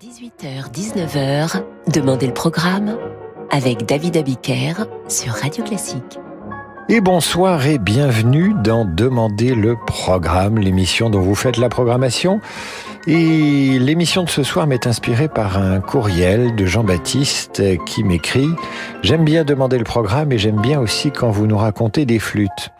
18h-19h, Demandez le programme avec David Abiker sur Radio Classique. Et bonsoir et bienvenue dans Demandez le programme, l'émission dont vous faites la programmation. Et l'émission de ce soir m'est inspirée par un courriel de Jean-Baptiste qui m'écrit ⁇ J'aime bien demander le programme et j'aime bien aussi quand vous nous racontez des flûtes.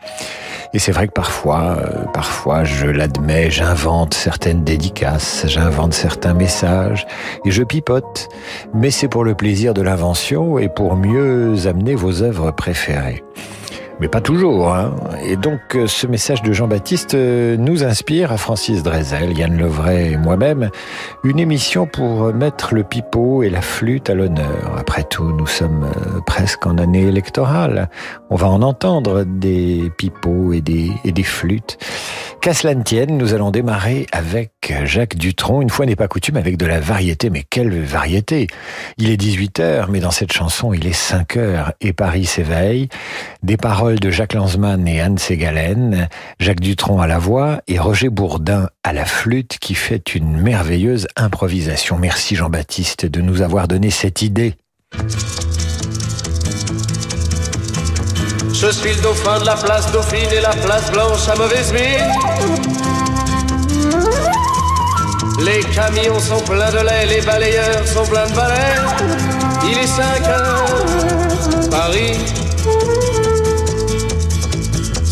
Et c'est vrai que parfois, euh, parfois, je l'admets, j'invente certaines dédicaces, j'invente certains messages et je pipote. Mais c'est pour le plaisir de l'invention et pour mieux amener vos œuvres préférées mais pas toujours. Hein. Et donc euh, ce message de Jean-Baptiste euh, nous inspire à Francis Drezel, Yann Levray et moi-même une émission pour mettre le pipeau et la flûte à l'honneur. Après tout, nous sommes euh, presque en année électorale. On va en entendre des pipeaux et des, et des flûtes. Qu'à cela ne tienne, nous allons démarrer avec Jacques Dutronc, une fois n'est pas coutume, avec de la variété. Mais quelle variété Il est 18h, mais dans cette chanson, il est 5 heures et Paris s'éveille. Des paroles de Jacques Lanzmann et Anne Ségalen, Jacques Dutronc à la voix et Roger Bourdin à la flûte qui fait une merveilleuse improvisation. Merci Jean-Baptiste de nous avoir donné cette idée. Je suis le dauphin de la place Dauphine et la place Blanche à mauvaise mine. Les camions sont pleins de lait, les balayeurs sont pleins de balais. Il est 5 heures, Paris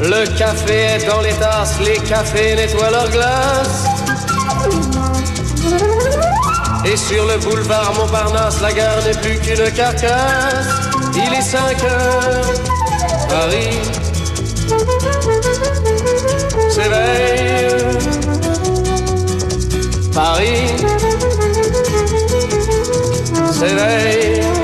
Le café est dans les tasses, les cafés nettoient leurs glaces. Et sur le boulevard Montparnasse, la gare n'est plus qu'une carcasse. Il est 5 heures, Paris s'éveille. Paris s'éveille.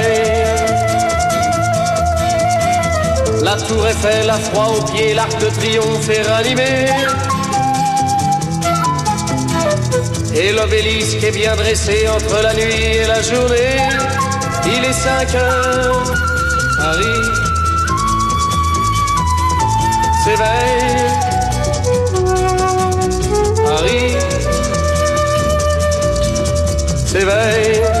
Tour Eiffel a froid aux pieds, l'arc de triomphe est ranimé. Et l'obélisque est bien dressé entre la nuit et la journée. Il est 5 heures, Paris s'éveille. Paris s'éveille.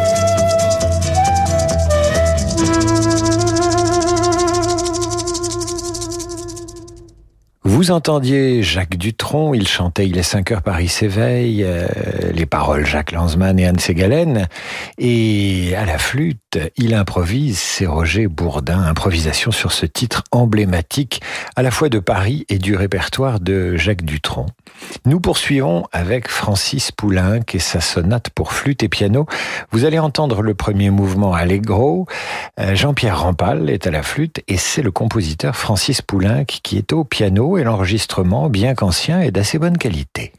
Vous entendiez Jacques Dutronc, il chantait Il est 5 heures, Paris s'éveille, euh, les paroles Jacques Lanzmann et Anne Ségalen, et à la flûte, il improvise, c'est Roger Bourdin, improvisation sur ce titre emblématique à la fois de Paris et du répertoire de Jacques Dutronc. Nous poursuivons avec Francis Poulenc et sa sonate pour flûte et piano. Vous allez entendre le premier mouvement Allegro, euh, Jean-Pierre Rampal est à la flûte et c'est le compositeur Francis Poulenc qui est au piano et l'enregistrement, bien qu'ancien, est d'assez bonne qualité.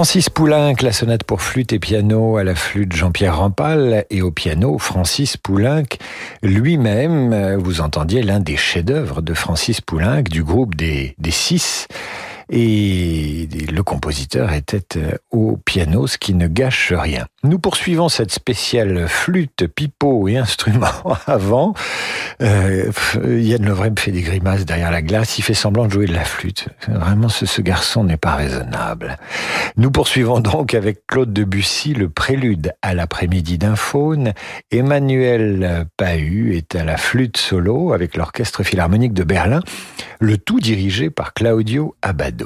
Francis Poulenc, la sonate pour flûte et piano à la flûte Jean-Pierre Rampal et au piano Francis Poulenc lui-même. Vous entendiez l'un des chefs-d'œuvre de Francis Poulenc du groupe des, des Six et le compositeur était euh, au piano, ce qui ne gâche rien. Nous poursuivons cette spéciale flûte, pipeau et instrument avant. Euh, Yann Levray me fait des grimaces derrière la glace, il fait semblant de jouer de la flûte. Vraiment, ce, garçon n'est pas raisonnable. Nous poursuivons donc avec Claude Debussy le prélude à l'après-midi d'un faune. Emmanuel Pahu est à la flûte solo avec l'orchestre philharmonique de Berlin, le tout dirigé par Claudio Abad.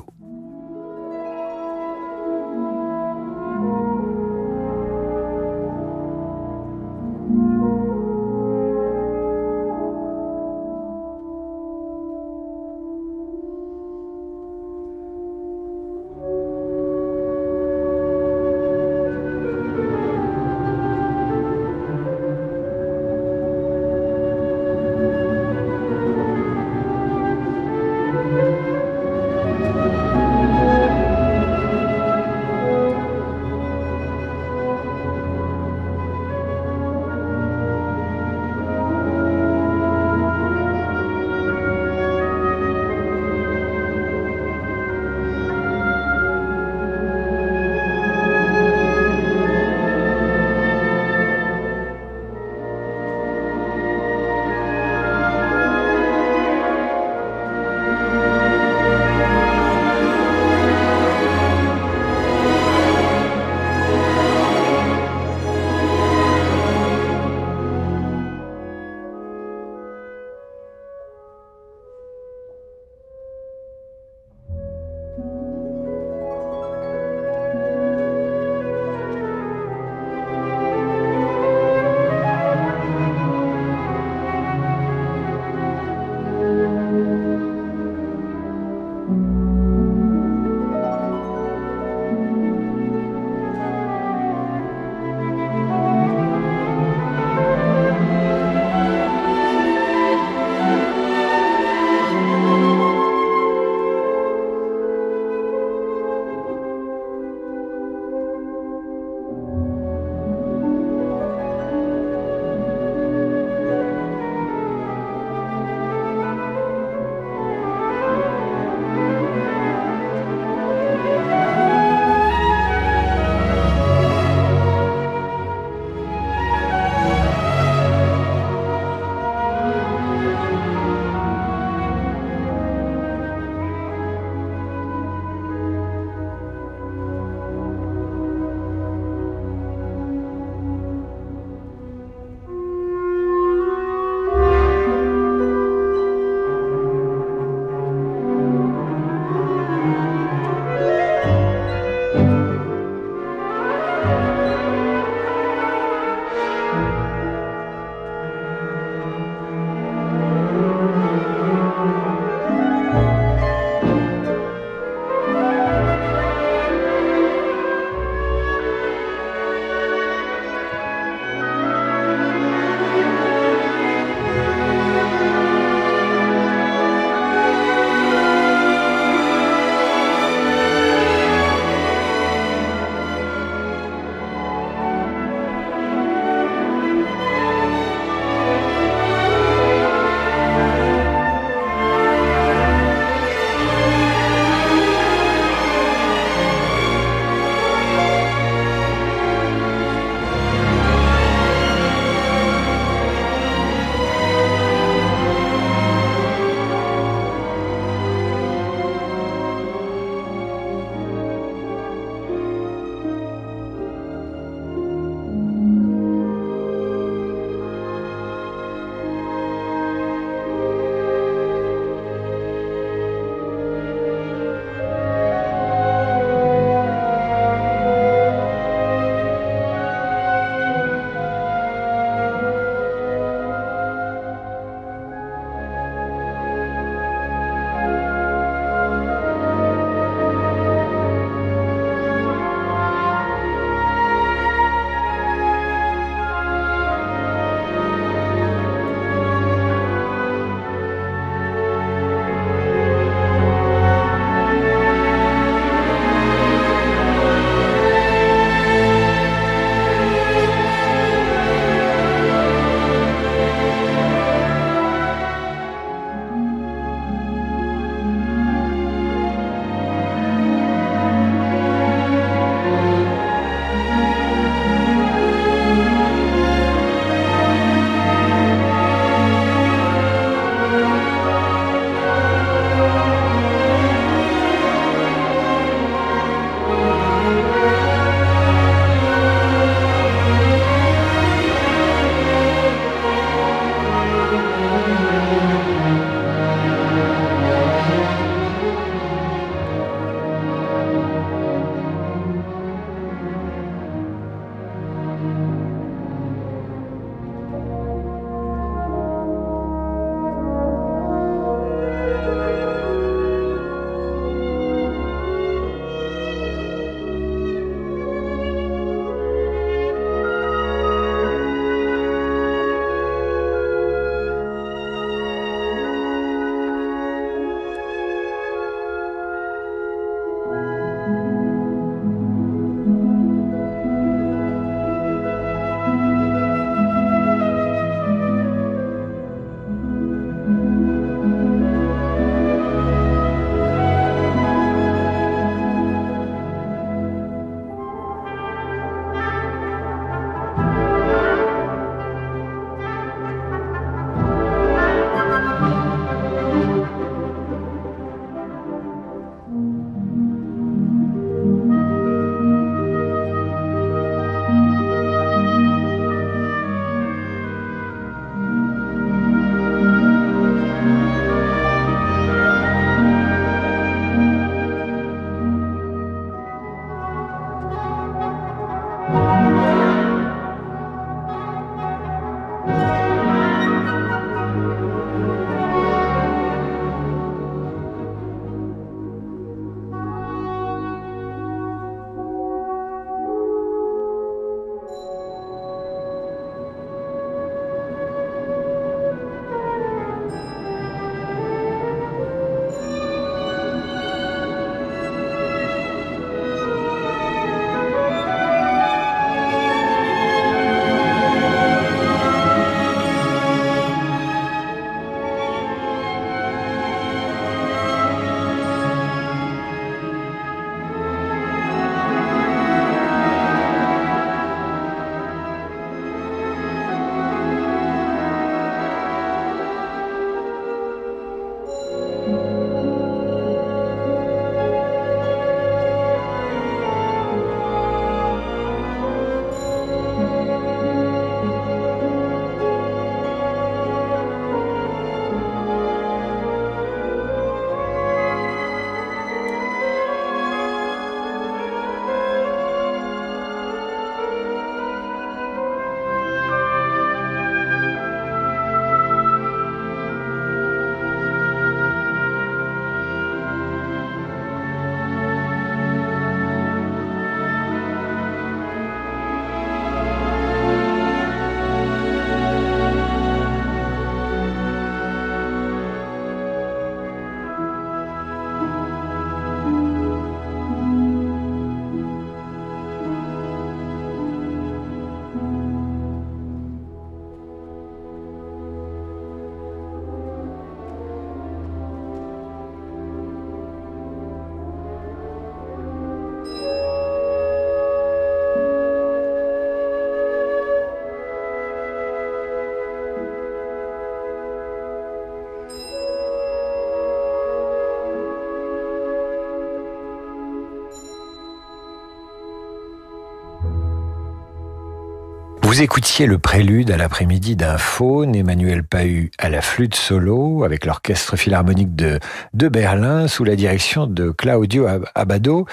Vous écoutiez le prélude à l'après-midi d'un faune, Emmanuel Pahu à la flûte solo, avec l'orchestre philharmonique de, de Berlin, sous la direction de Claudio Abado.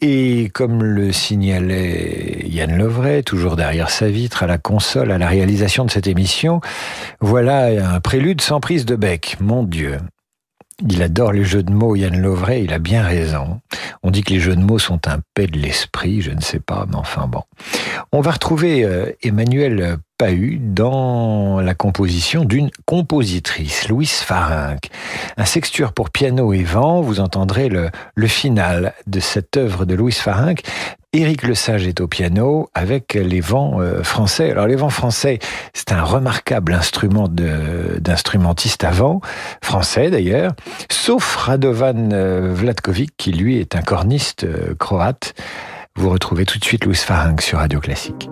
Et comme le signalait Yann Lovray, toujours derrière sa vitre, à la console, à la réalisation de cette émission, voilà un prélude sans prise de bec. Mon Dieu. Il adore les jeux de mots, Yann Lovray, il a bien raison. On dit que les jeux de mots sont un paix de l'esprit, je ne sais pas, mais enfin bon. On va retrouver euh, Emmanuel Pahu dans la composition d'une compositrice, Louise Farinck. Un sexture pour piano et vent, vous entendrez le, final de cette œuvre de Louise Farinck, Éric Lesage est au piano avec les vents euh, français. Alors les vents français, c'est un remarquable instrument d'instrumentiste avant, français d'ailleurs, sauf Radovan euh, Vladkovic qui lui est un corniste euh, croate. Vous retrouvez tout de suite Louis Farinck sur Radio Classique.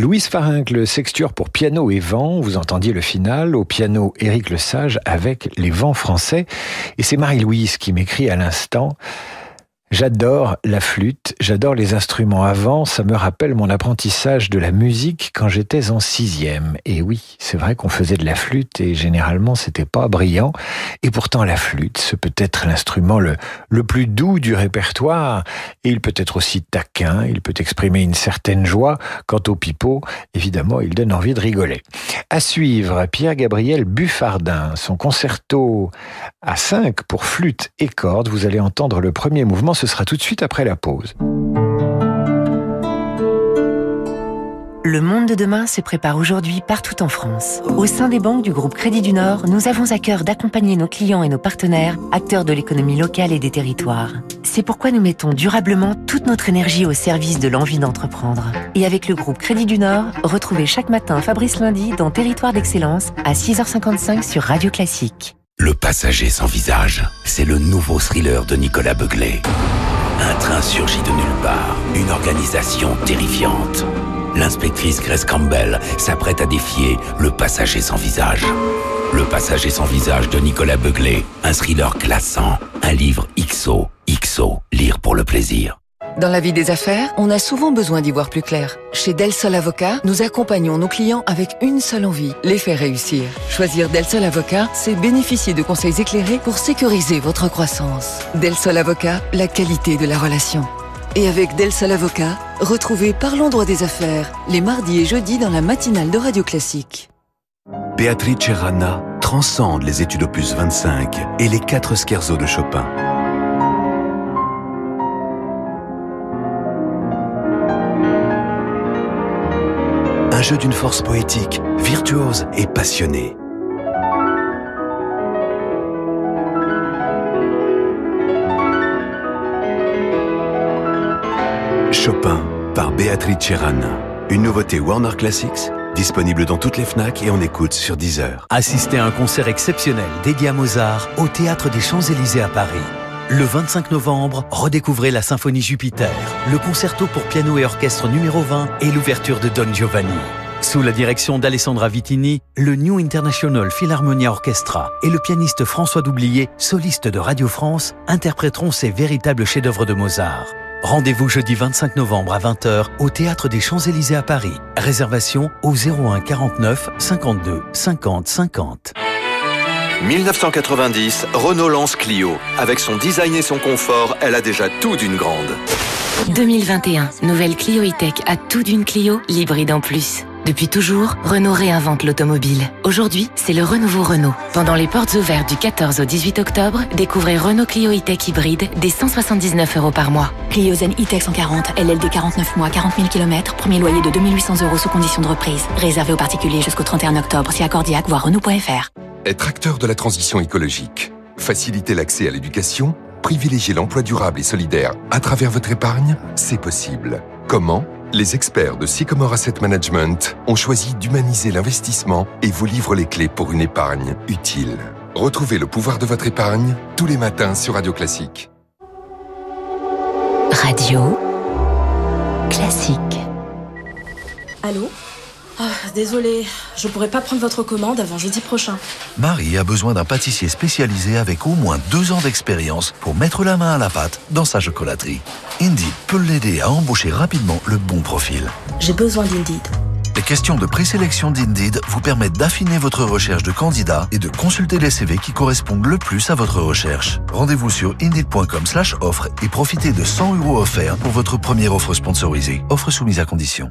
Louise Farinck, sexture pour piano et vent. Vous entendiez le final. Au piano, Éric Lesage avec les vents français. Et c'est Marie-Louise qui m'écrit à l'instant. J'adore la flûte, j'adore les instruments avant, ça me rappelle mon apprentissage de la musique quand j'étais en sixième. Et oui, c'est vrai qu'on faisait de la flûte et généralement c'était pas brillant. Et pourtant la flûte, ce peut être l'instrument le, le plus doux du répertoire et il peut être aussi taquin, il peut exprimer une certaine joie. Quant au pipeau, évidemment, il donne envie de rigoler. À suivre, Pierre-Gabriel Buffardin, son concerto à 5 pour flûte et cordes. Vous allez entendre le premier mouvement ce sera tout de suite après la pause. Le monde de demain se prépare aujourd'hui partout en France. Au sein des banques du groupe Crédit du Nord, nous avons à cœur d'accompagner nos clients et nos partenaires, acteurs de l'économie locale et des territoires. C'est pourquoi nous mettons durablement toute notre énergie au service de l'envie d'entreprendre. Et avec le groupe Crédit du Nord, retrouvez chaque matin Fabrice Lundi dans Territoire d'Excellence à 6h55 sur Radio Classique. Le passager sans visage, c'est le nouveau thriller de Nicolas Beuglé. Un train surgit de nulle part, une organisation terrifiante. L'inspectrice Grace Campbell s'apprête à défier le passager sans visage. Le passager sans visage de Nicolas Beuglé, un thriller classant, un livre XO, XO, lire pour le plaisir. Dans la vie des affaires, on a souvent besoin d'y voir plus clair. Chez Del Sol Avocat, nous accompagnons nos clients avec une seule envie, les faire réussir. Choisir Del Sol Avocat, c'est bénéficier de conseils éclairés pour sécuriser votre croissance. Del Sol Avocat, la qualité de la relation. Et avec Del Sol Avocat, retrouvez Parlons droit des affaires, les mardis et jeudis dans la matinale de Radio Classique. Beatrice Rana transcende les études opus 25 et les quatre scherzos de Chopin. D'une force poétique, virtuose et passionnée. Chopin par Béatrice Cherana. Une nouveauté Warner Classics, disponible dans toutes les FNAC et en écoute sur Deezer. Assistez à un concert exceptionnel dédié à Mozart au Théâtre des Champs-Élysées à Paris. Le 25 novembre, redécouvrez la Symphonie Jupiter, le concerto pour piano et orchestre numéro 20 et l'ouverture de Don Giovanni. Sous la direction d'Alessandra Vitini, le New International Philharmonia Orchestra et le pianiste François Doublier, soliste de Radio France, interpréteront ces véritables chefs-d'œuvre de Mozart. Rendez-vous jeudi 25 novembre à 20h au Théâtre des Champs-Élysées à Paris. Réservation au 01 49 52 50 50. 1990, Renault lance Clio. Avec son design et son confort, elle a déjà tout d'une grande. 2021, nouvelle Clio E-Tech a tout d'une Clio, l'hybride en plus. Depuis toujours, Renault réinvente l'automobile. Aujourd'hui, c'est le renouveau Renault. Pendant les portes ouvertes du 14 au 18 octobre, découvrez Renault Clio E-Tech hybride dès 179 euros par mois. Clio Zen E-Tech 140, LLD 49 mois, 40 000 km, premier loyer de 2800 euros sous condition de reprise. Réservé aux particuliers jusqu'au 31 octobre, si accordiaque, voire Renault.fr. Être acteur de la transition écologique, faciliter l'accès à l'éducation, privilégier l'emploi durable et solidaire à travers votre épargne, c'est possible. Comment? Les experts de Sycomore Asset Management ont choisi d'humaniser l'investissement et vous livrent les clés pour une épargne utile. Retrouvez le pouvoir de votre épargne tous les matins sur Radio Classique. Radio Classique. Allô? Ah, Désolé, je pourrais pas prendre votre commande avant jeudi prochain. Marie a besoin d'un pâtissier spécialisé avec au moins deux ans d'expérience pour mettre la main à la pâte dans sa chocolaterie. Indeed peut l'aider à embaucher rapidement le bon profil. J'ai besoin d'Indeed. Les questions de présélection d'Indeed vous permettent d'affiner votre recherche de candidats et de consulter les CV qui correspondent le plus à votre recherche. Rendez-vous sur indeed.com slash offre et profitez de 100 euros offerts pour votre première offre sponsorisée. Offre soumise à condition.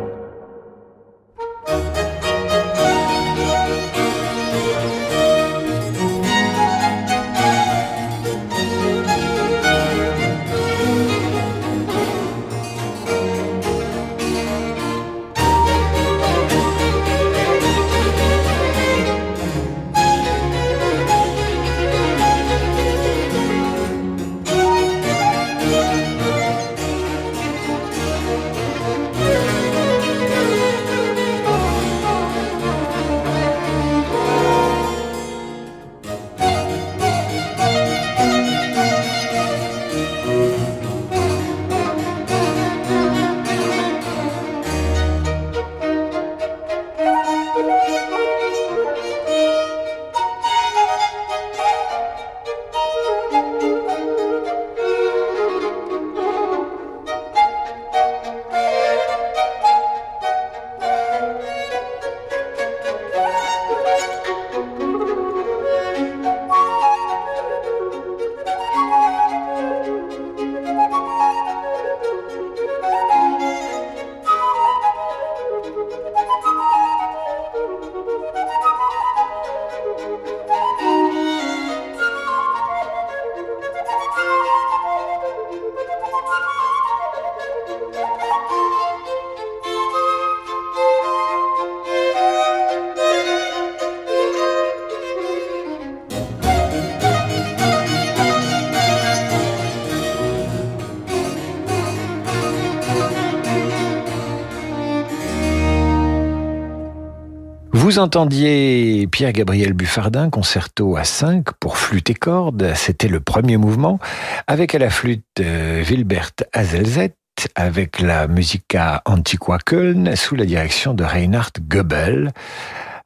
Vous entendiez Pierre-Gabriel Buffardin, concerto à 5 pour flûte et cordes. C'était le premier mouvement, avec à la flûte euh, Wilbert Hazelzet, avec la Musica Antiqua Köln, sous la direction de Reinhard Goebel.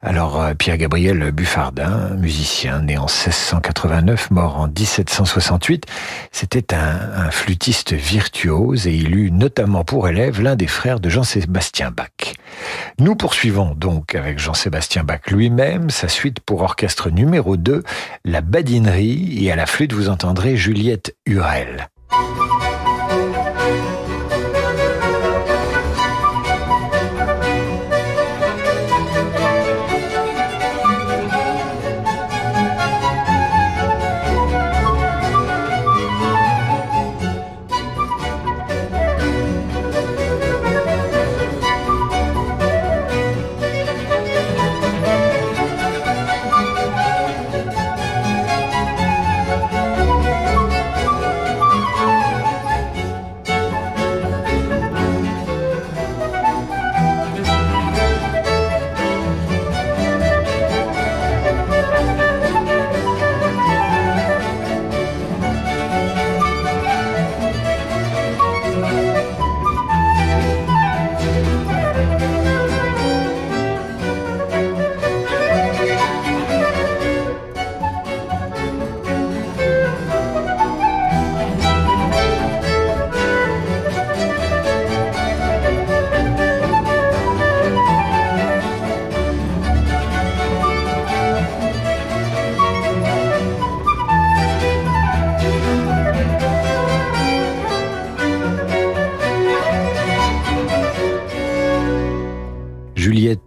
Alors, euh, Pierre-Gabriel Buffardin, musicien né en 1689, mort en 1768, c'était un, un, flûtiste virtuose et il eut notamment pour élève l'un des frères de Jean-Sébastien Bach. Nous poursuivons donc avec Jean-Sébastien Bach lui-même sa suite pour orchestre numéro 2, la badinerie, et à la flûte vous entendrez Juliette Hurel.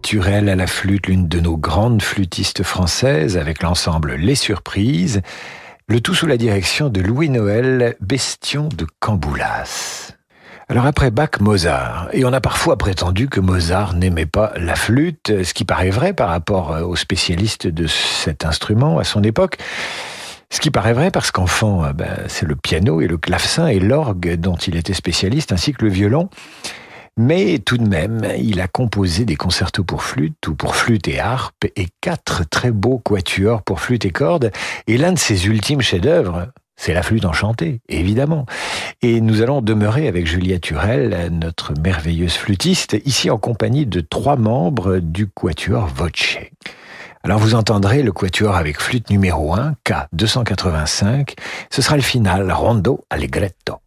Turel à la flûte, l'une de nos grandes flûtistes françaises, avec l'ensemble Les Surprises, le tout sous la direction de Louis-Noël Bestion de Camboulas. Alors après Bach, Mozart. Et on a parfois prétendu que Mozart n'aimait pas la flûte, ce qui paraît vrai par rapport aux spécialistes de cet instrument à son époque. Ce qui paraît vrai parce qu'enfant, ben, c'est le piano et le clavecin et l'orgue dont il était spécialiste, ainsi que le violon. Mais tout de même, il a composé des concertos pour flûte ou pour flûte et harpe et quatre très beaux quatuors pour flûte et cordes. Et l'un de ses ultimes chefs-d'œuvre, c'est la flûte enchantée, évidemment. Et nous allons demeurer avec Julia Turel, notre merveilleuse flûtiste, ici en compagnie de trois membres du quatuor Voce. Alors vous entendrez le quatuor avec flûte numéro 1, K285. Ce sera le final, Rondo Allegretto.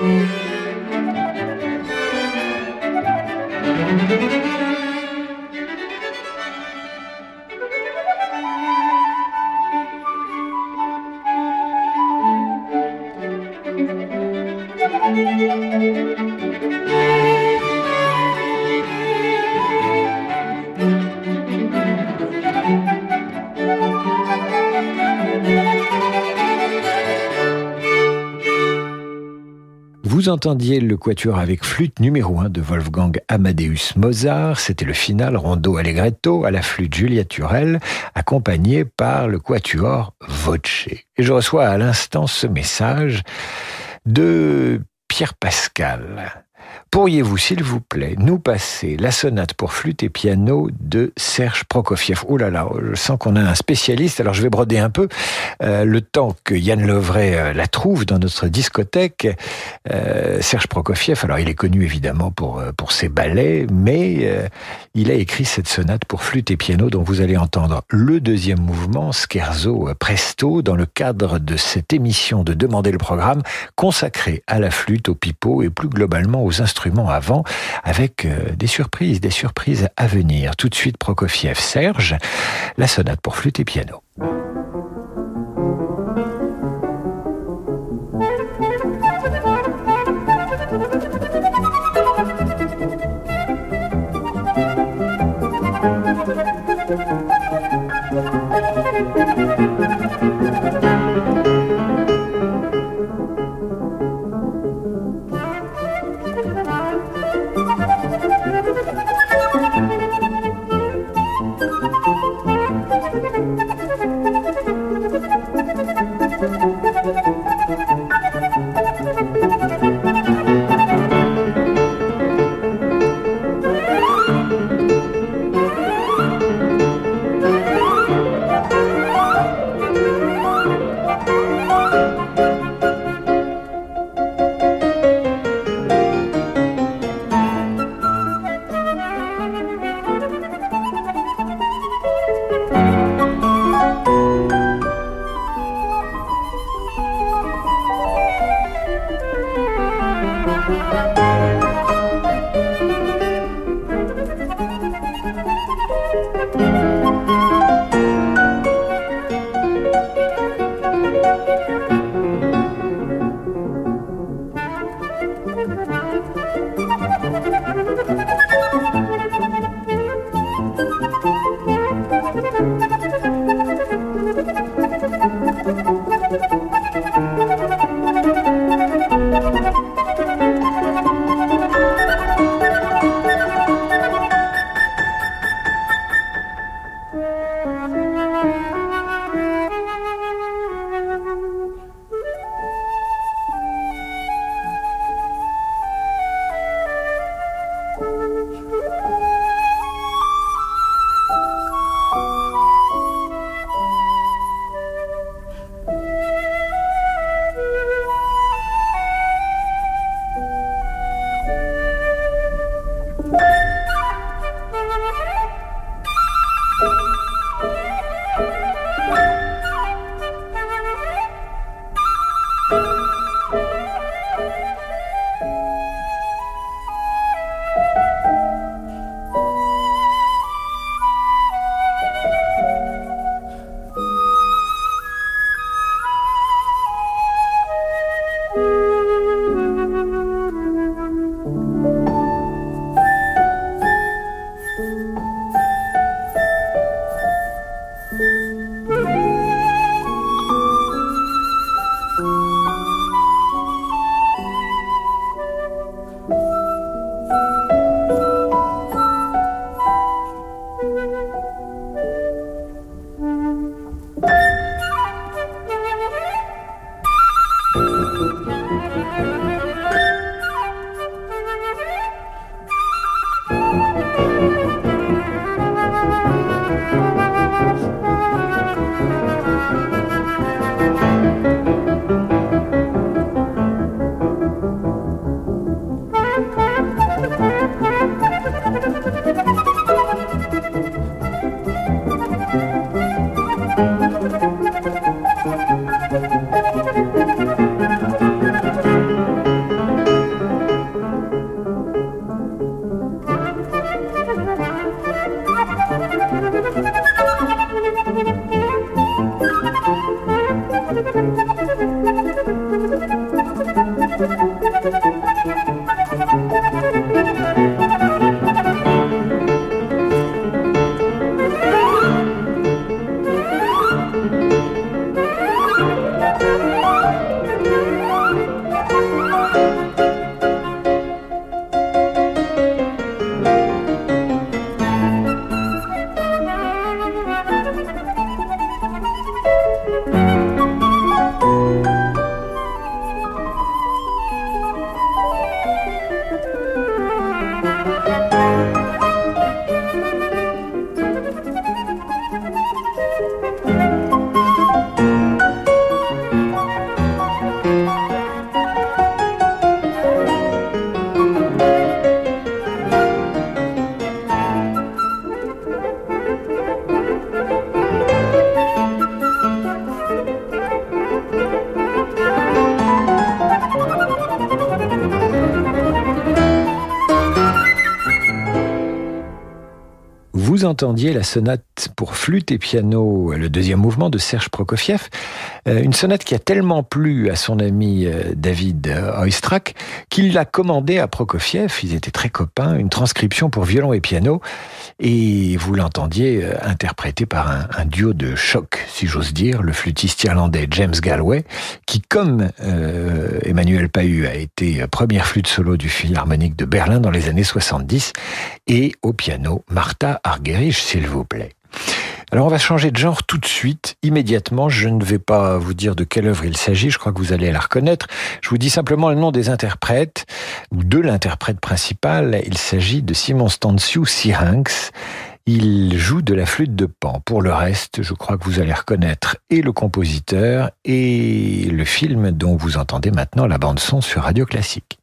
Müzik Vous entendiez le quatuor avec flûte numéro 1 de Wolfgang Amadeus Mozart. C'était le final Rondo Allegretto à la flûte Julia Turel, accompagné par le quatuor Voce. Et je reçois à l'instant ce message de Pierre Pascal. Pourriez-vous, s'il vous plaît, nous passer la sonate pour flûte et piano de Serge Prokofiev? Oh là là, je sens qu'on a un spécialiste, alors je vais broder un peu. Euh, le temps que Yann Lovray euh, la trouve dans notre discothèque, euh, Serge Prokofiev, alors il est connu évidemment pour, pour ses ballets, mais il a écrit cette sonate pour flûte et piano dont vous allez entendre le deuxième mouvement, Scherzo Presto, dans le cadre de cette émission de Demander le programme consacrée à la flûte, au pipeau et plus globalement aux instruments instruments avant, avec euh, des surprises, des surprises à venir. Tout de suite, Prokofiev, Serge, la sonate pour flûte et piano. Entendiez la sonate pour flûte et piano, le deuxième mouvement de Serge Prokofiev, une sonate qui a tellement plu à son ami euh, David Oistrakh qu'il l'a commandé à Prokofiev, ils étaient très copains, une transcription pour violon et piano, et vous l'entendiez euh, interprété par un, duo de choc, si j'ose dire, le flûtiste irlandais James Galway, qui comme euh, Emmanuel Pahu a été première flûte solo du Philharmonique de Berlin dans les années 70, et au piano Martha Argerich, s'il vous plaît. Alors on va changer de genre tout de suite, immédiatement. Je ne vais pas vous dire de quelle œuvre il s'agit, je crois que vous allez la reconnaître. Je vous dis simplement le nom des interprètes, ou de l'interprète principal. Il s'agit de Simon Stansiu Syrinx. Il joue de la flûte de pan. Pour le reste, je crois que vous allez reconnaître et le compositeur et le film dont vous entendez maintenant la bande son sur Radio Classique.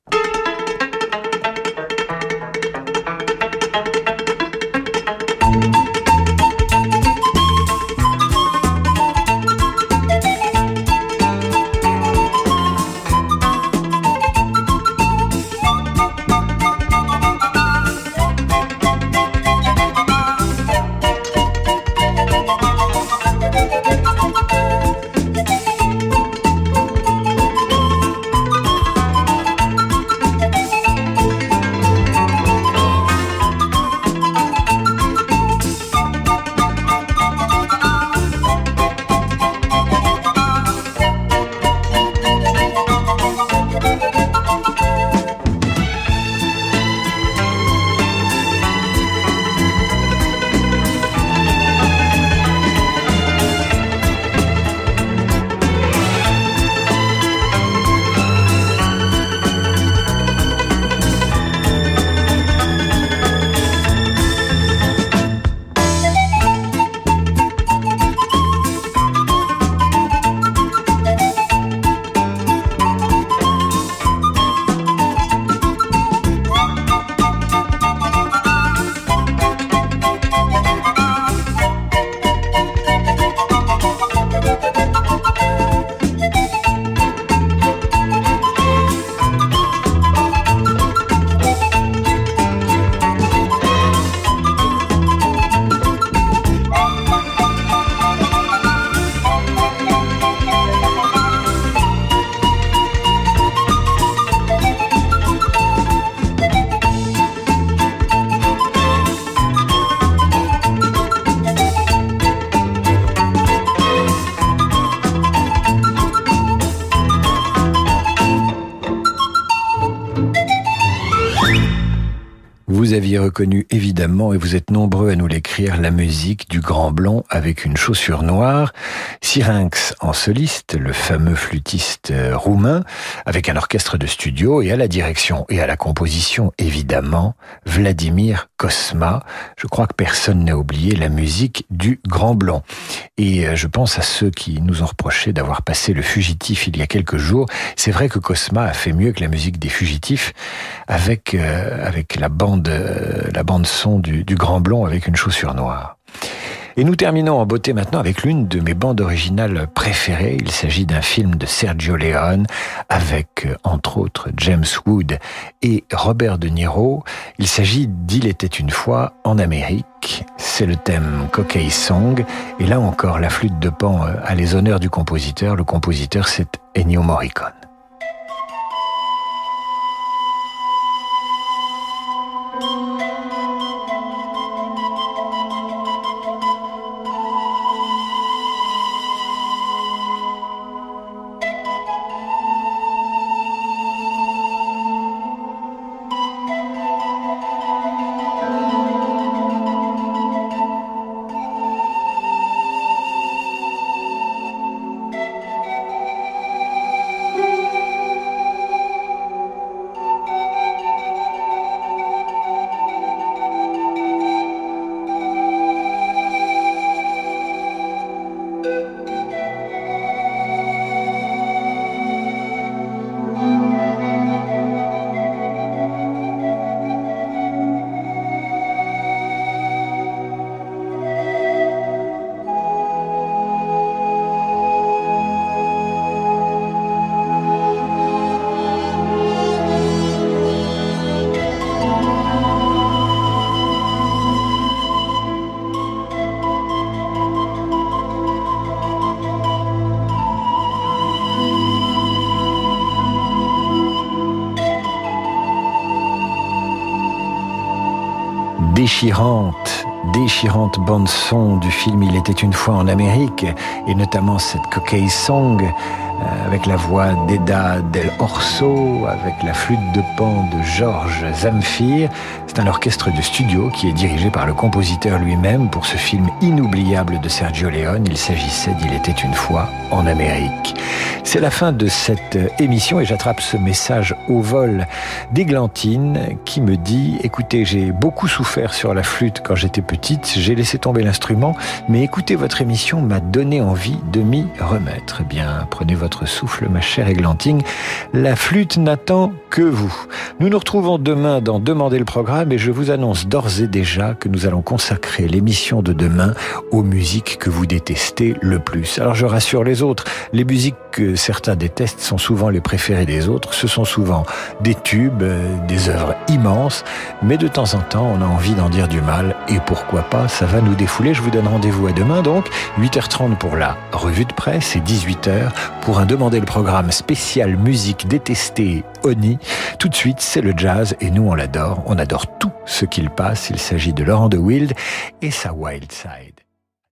Reconnu évidemment, et vous êtes nombreux à nous l'écrire, la musique du Grand Blanc avec une chaussure noire, Syrinx en soliste, le fameux flûtiste euh, roumain, avec un orchestre de studio, et à la direction et à la composition, évidemment, Vladimir Kosma. Je crois que personne n'a oublié la musique du Grand Blanc. Et euh, je pense à ceux qui nous ont reproché d'avoir passé le fugitif il y a quelques jours. C'est vrai que Cosma a fait mieux que la musique des fugitifs avec, euh, la bande la bande son du, Grand Blond avec une chaussure noire. Et nous terminons en beauté maintenant avec l'une de mes bandes originales préférées. Il s'agit d'un film de Sergio Leone avec, euh, entre autres, James Wood et Robert De Niro. Il s'agit d'Il était une fois en Amérique. C'est le thème Cockey Song. Et là encore, la flûte de pan euh, a les honneurs du compositeur. Le compositeur, c'est Ennio Morricone. Déchirante, déchirante bande son du film Il était une fois en Amérique, et notamment cette coquille song euh, avec la voix d'Eda Del Orso, avec la flûte de pan de Georges Zamfir. C'est un orchestre de studio qui est dirigé par le compositeur lui-même pour ce film inoubliable de Sergio Leone. Il s'agissait d'Il était une fois en Amérique. C'est la fin de cette émission et j'attrape ce message au vol d'Églantine qui me dit écoutez, j'ai beaucoup souffert sur la flûte quand j'étais petite, j'ai laissé tomber l'instrument, mais écouter votre émission m'a donné envie de m'y remettre. Eh bien, prenez votre souffle, ma chère Églantine. La flûte n'attend que vous. Nous nous retrouvons demain dans Demander le programme et je vous annonce d'ores et déjà que nous allons consacrer l'émission de demain aux musiques que vous détestez le plus. Alors je rassure les autres, les musiques que certains détestent sont souvent les préférées des autres. Ce sont souvent des tubes, euh, des œuvres immenses, mais de temps en temps, on a envie d'en dire du mal et pourquoi pas, ça va nous défouler. Je vous donne rendez-vous à demain donc, 8h30 pour la revue de presse et 18h pour un Demander le programme spécial musique détestée Oni. Tout de suite, c'est le jazz et nous on l'adore. On adore tout ce qu'il passe. Il s'agit de Laurent de Wild et sa Wild Side.